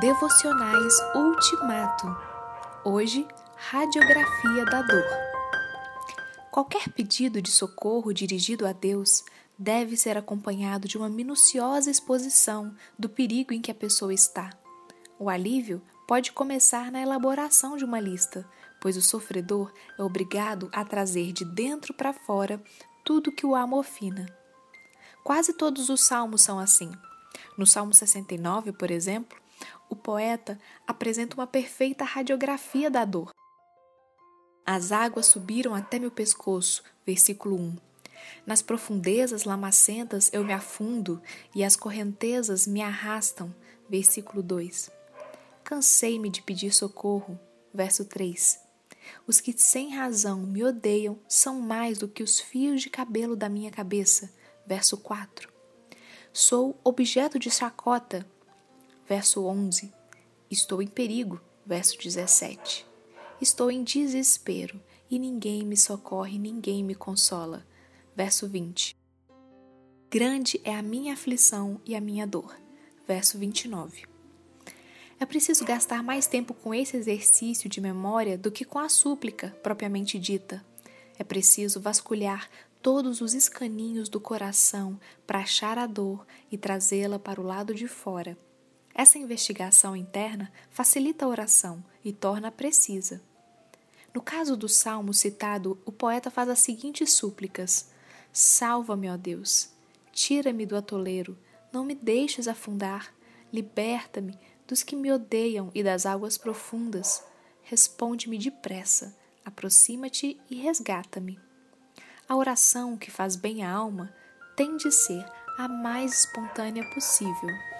Devocionais Ultimato. Hoje, Radiografia da Dor. Qualquer pedido de socorro dirigido a Deus deve ser acompanhado de uma minuciosa exposição do perigo em que a pessoa está. O alívio pode começar na elaboração de uma lista, pois o sofredor é obrigado a trazer de dentro para fora tudo que o amofina. Quase todos os salmos são assim. No Salmo 69, por exemplo, o poeta apresenta uma perfeita radiografia da dor. As águas subiram até meu pescoço, versículo 1. Nas profundezas lamacentas eu me afundo e as correntezas me arrastam, versículo 2. Cansei-me de pedir socorro, verso 3. Os que sem razão me odeiam são mais do que os fios de cabelo da minha cabeça, verso 4. Sou objeto de chacota, verso 11. Estou em perigo, verso 17. Estou em desespero e ninguém me socorre, ninguém me consola, verso 20. Grande é a minha aflição e a minha dor, verso 29. É preciso gastar mais tempo com esse exercício de memória do que com a súplica propriamente dita. É preciso vasculhar todos os escaninhos do coração para achar a dor e trazê-la para o lado de fora. Essa investigação interna facilita a oração e torna precisa. No caso do salmo citado, o poeta faz as seguintes súplicas: Salva-me, ó Deus, tira-me do atoleiro, não me deixes afundar, liberta-me dos que me odeiam e das águas profundas. Responde-me depressa, aproxima-te e resgata-me. A oração que faz bem à alma tem de ser a mais espontânea possível.